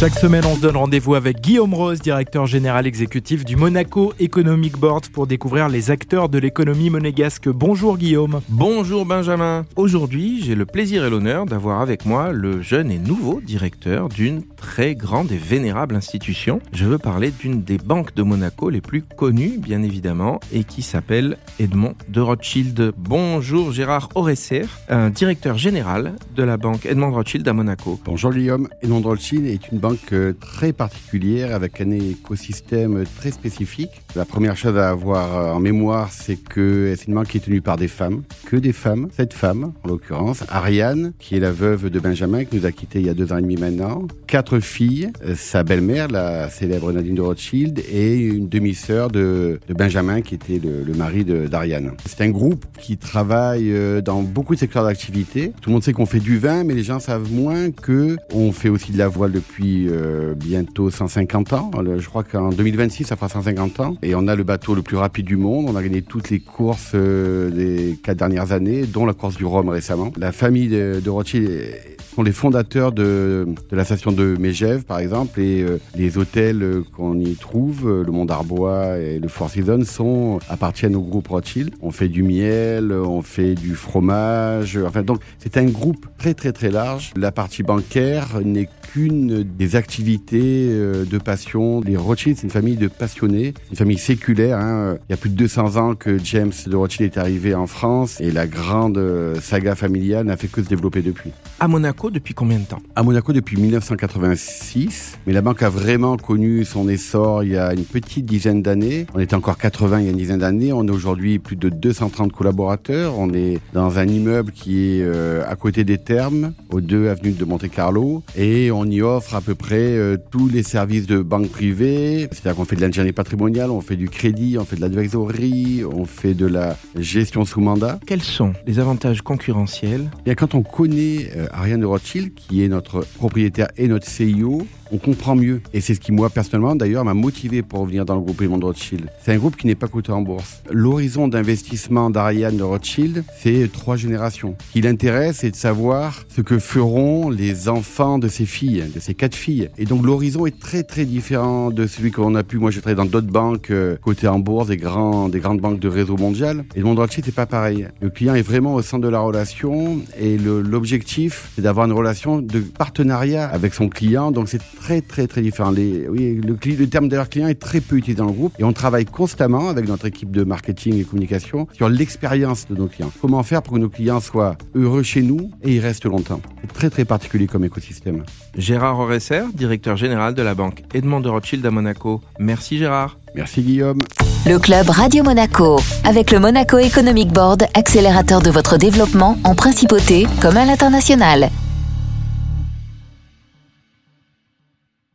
Chaque semaine, on se donne rendez-vous avec Guillaume Rose, directeur général exécutif du Monaco Economic Board, pour découvrir les acteurs de l'économie monégasque. Bonjour Guillaume. Bonjour Benjamin. Aujourd'hui, j'ai le plaisir et l'honneur d'avoir avec moi le jeune et nouveau directeur d'une très grande et vénérable institution. Je veux parler d'une des banques de Monaco les plus connues, bien évidemment, et qui s'appelle Edmond de Rothschild. Bonjour Gérard Oresser, un directeur général de la banque Edmond de Rothschild à Monaco. Bonjour Guillaume. Edmond de Rothschild est une banque euh, très particulière avec un écosystème très spécifique. La première chose à avoir euh, en mémoire, c'est que c'est une banque qui est tenue par des femmes, que des femmes, sept femmes en l'occurrence. Ariane, qui est la veuve de Benjamin, qui nous a quittés il y a deux ans et demi maintenant. Quatre filles, euh, sa belle-mère, la célèbre Nadine de Rothschild, et une demi-sœur de, de, Benjamin, qui était le, le mari d'Ariane. C'est un groupe qui travaille dans beaucoup de secteurs d'activité. Tout le monde sait qu'on fait du vin, mais les gens savent moins que on fait aussi de la voile depuis euh, bientôt 150 ans. Je crois qu'en 2026, ça fera 150 ans. Et on a le bateau le plus rapide du monde. On a gagné toutes les courses euh, des quatre dernières années, dont la course du Rhum récemment. La famille de, de Rothschild sont les fondateurs de, de la station de Megève, par exemple, et euh, les hôtels euh, qu'on y trouve, euh, le Mont d'Arbois et le Four Seasons, sont, appartiennent au groupe Rothschild. On fait du miel, on fait du fromage, enfin, donc c'est un groupe très très très large. La partie bancaire n'est qu'une des activités de passion. Les Rothschild, c'est une famille de passionnés, une famille séculaire. Hein. Il y a plus de 200 ans que James de Rothschild est arrivé en France et la grande saga familiale n'a fait que se développer depuis. Depuis combien de temps? À Monaco depuis 1986, mais la banque a vraiment connu son essor il y a une petite dizaine d'années. On était encore 80 il y a une dizaine d'années, on est aujourd'hui plus de 230 collaborateurs. On est dans un immeuble qui est euh, à côté des Thermes, aux deux avenues de Monte-Carlo, et on y offre à peu près euh, tous les services de banque privée. C'est-à-dire qu'on fait de l'ingénierie patrimoniale, on fait du crédit, on fait de l'advisory, on fait de la gestion sous mandat. Quels sont les avantages concurrentiels? Et quand on connaît euh, Ariane de Rothschild, qui est notre propriétaire et notre CIO, on comprend mieux. Et c'est ce qui, moi, personnellement, d'ailleurs, m'a motivé pour revenir dans le groupe de Rothschild. C'est un groupe qui n'est pas coté en bourse. L'horizon d'investissement d'Ariane Rothschild, c'est trois générations. Ce qui l'intéresse, c'est de savoir ce que feront les enfants de ses filles, de ses quatre filles. Et donc, l'horizon est très, très différent de celui qu'on a pu. Moi, j'ai travaillé dans d'autres banques euh, cotées en bourse, des, grandes banques de réseau mondial. Edmond de Rothschild, c'est pas pareil. Le client est vraiment au centre de la relation et l'objectif, c'est d'avoir une relation de partenariat avec son client. Donc, c'est très très très différent. Les, oui, le, le terme d'ailleurs client est très peu utilisé dans le groupe et on travaille constamment avec notre équipe de marketing et communication sur l'expérience de nos clients. Comment faire pour que nos clients soient heureux chez nous et ils restent longtemps? C'est très très particulier comme écosystème. Gérard Oresser, directeur général de la banque Edmond de Rothschild à Monaco. Merci Gérard. Merci Guillaume. Le club Radio Monaco, avec le Monaco Economic Board, accélérateur de votre développement en principauté comme à l'international.